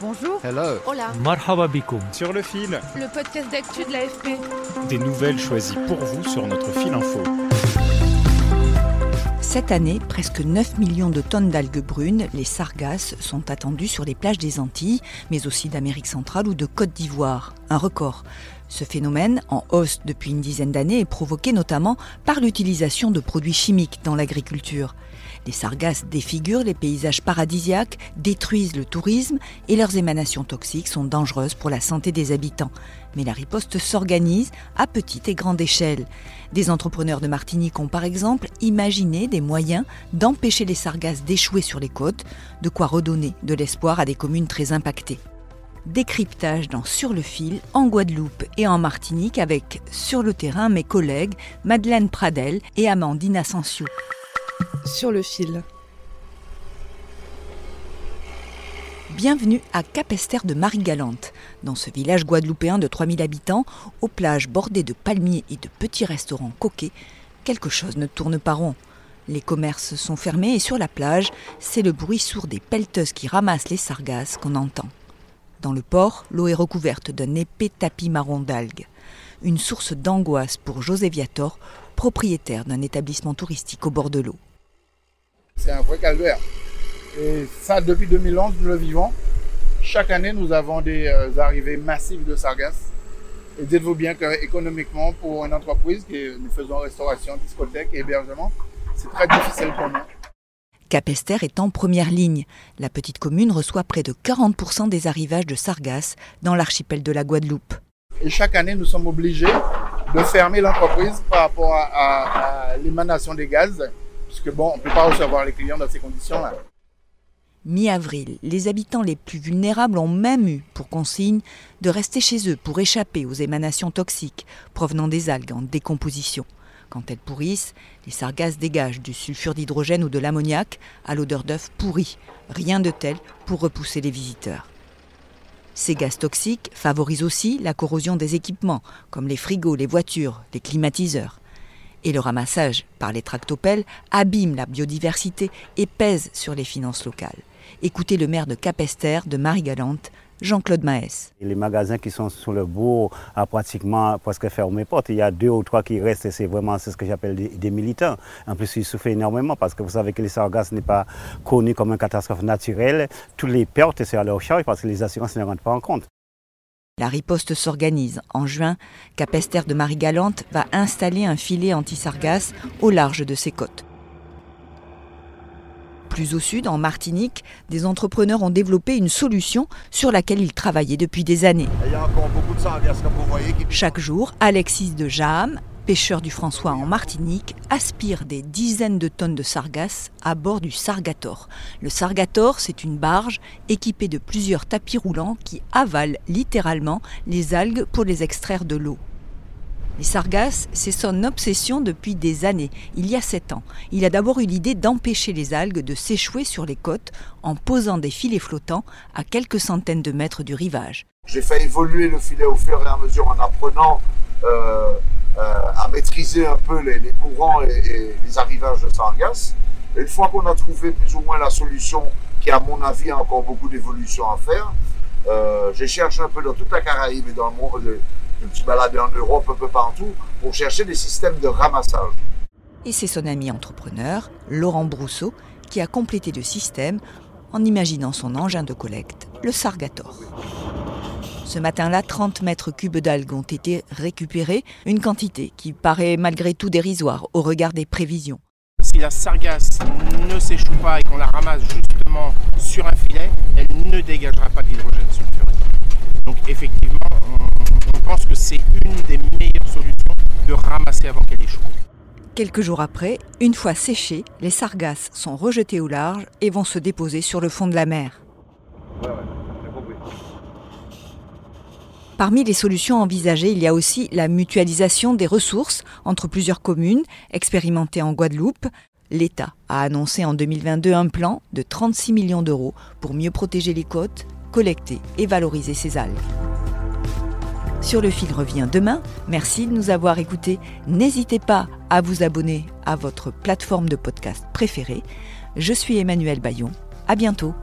Bonjour. Hello. Hola. Marhaba bikoum. Sur le fil, Le podcast d'actu de l'AFP. des nouvelles choisies pour vous sur notre fil info. Cette année, presque 9 millions de tonnes d'algues brunes, les sargasses, sont attendues sur les plages des Antilles, mais aussi d'Amérique centrale ou de Côte d'Ivoire. Un record. Ce phénomène, en hausse depuis une dizaine d'années, est provoqué notamment par l'utilisation de produits chimiques dans l'agriculture. Les sargasses défigurent les paysages paradisiaques, détruisent le tourisme et leurs émanations toxiques sont dangereuses pour la santé des habitants. Mais la riposte s'organise à petite et grande échelle. Des entrepreneurs de Martinique ont par exemple imaginé des moyens d'empêcher les sargasses d'échouer sur les côtes, de quoi redonner de l'espoir à des communes très impactées. Décryptage dans Sur le fil, en Guadeloupe et en Martinique avec sur le terrain mes collègues Madeleine Pradel et Amandine Asensio. Sur le fil. Bienvenue à Capester de Marie-Galante. Dans ce village guadeloupéen de 3000 habitants, aux plages bordées de palmiers et de petits restaurants coquets, quelque chose ne tourne pas rond. Les commerces sont fermés et sur la plage, c'est le bruit sourd des pelleteuses qui ramassent les sargasses qu'on entend. Dans le port, l'eau est recouverte d'un épais tapis marron d'algues. Une source d'angoisse pour José Viator, propriétaire d'un établissement touristique au bord de l'eau. C'est un vrai calvaire. Et ça, depuis 2011, nous le vivons. Chaque année, nous avons des euh, arrivées massives de sargasses. Et dites-vous bien que économiquement, pour une entreprise qui est- nous faisons restauration, discothèque et hébergement, c'est très difficile pour nous. Capester est en première ligne. La petite commune reçoat près de 40% des arrivages de sargasses dans l'archipel de la Guadeloupe. Et chaque année, nous sommes obligés de fermer l'entreprise par rapport à, à- à l'émanation des gaz, puisque bon, on ne peut pas recevoir les clients dans ces conditions-là. Mi-avril, les habitants les plus vulnérables ont même eu pour consigne de rester chez eux pour échapper aux émanations toxiques provenant des algues en décomposition. Quand elles pourrissent, les sargasses dégagent du sulfure d'hydrogène ou de l'ammoniac à l'odeur d'œuf pourri. Rien de tel pour repousser les visiteurs. Ces gaz toxiques favorisent aussi la corrosion des équipements, comme les frigos, les voitures, les climatiseurs. Et le ramassage par les tractopelles abîme la biodiversité et pèse sur les finances locales. Écoutez le maire de Capester, de Marie-Galante, Jean-Claude Maès. Les magasins qui sont sur le bourg ont pratiquement presque fermé porte. Il y a deux ou trois qui restent et c'est vraiment ce que j'appelle des, militants. En plus, ils souffrent énormément parce que vous savez que les sargasses n'est pas connu comme une catastrophe naturelle. Toutes les pertes, c'est à leur charge parce que les assurances ne rentrent pas en compte. La riposte s'organise. En juin, Capester de Marie-Galante va installer un filet anti-sargasses au large de ses côtes. Plus au sud, en Martinique, des entrepreneurs ont développé une solution sur laquelle ils travaillaient depuis des années. Il y a encore beaucoup de sargasses comme vous voyez qui Chaque jour, Alexis de Jaham, pêcheur du François en Martinique, aspire des dizaines de tonnes de sargasses à bord du Sargator. Le Sargator, c'est une barge équipée de plusieurs tapis roulants qui avalent littéralement les algues pour les extraire de l'eau. Les sargasses, c'est son obsession depuis des années. Il y a sept ans, il a d'abord eu l'idée d'empêcher les algues de s'échouer sur les côtes en posant des filets flottants à quelques centaines de mètres du rivage. J'ai fait évoluer le filet au fur et à mesure en apprenant à maîtriser un peu les, courants et, les arrivages de sargasses. Une fois qu'on a trouvé plus ou moins la solution, qui à mon avis a encore beaucoup d'évolution à faire, euh, je cherche un peu dans toute la Caraïbe et dans le monde, je me suis baladé en Europe un peu partout pour chercher des systèmes de ramassage. Et c'est son ami entrepreneur, Laurent Brousseau, qui a complété le système en imaginant son engin de collecte, le Sargator. Ce matin-là, 30 mètres cubes d'algues ont été récupérés, une quantité qui paraît malgré tout dérisoire au regard des prévisions. Si la sargasse ne s'échoue pas et qu'on la ramasse justement sur un filet, elle ne dégagera pas d'hydrogène sulfuré. Donc effectivement, on, on pense que c'est une des meilleures solutions de ramasser avant qu'elle échoue. Quelques jours après, une fois séchés, les sargasses sont rejetés au large et vont se déposer sur le fond de la mer. Parmi les solutions envisagées, il y a aussi la mutualisation des ressources entre plusieurs communes expérimentées en Guadeloupe. L'État a annoncé en 2022 un plan de 36 millions d'euros pour mieux protéger les côtes, collecter et valoriser ces algues. Sur le fil revient demain. Merci de nous avoir écoutés. N'hésitez pas à vous abonner à votre plateforme de podcast préférée. Je suis Emmanuel Bayon. À bientôt.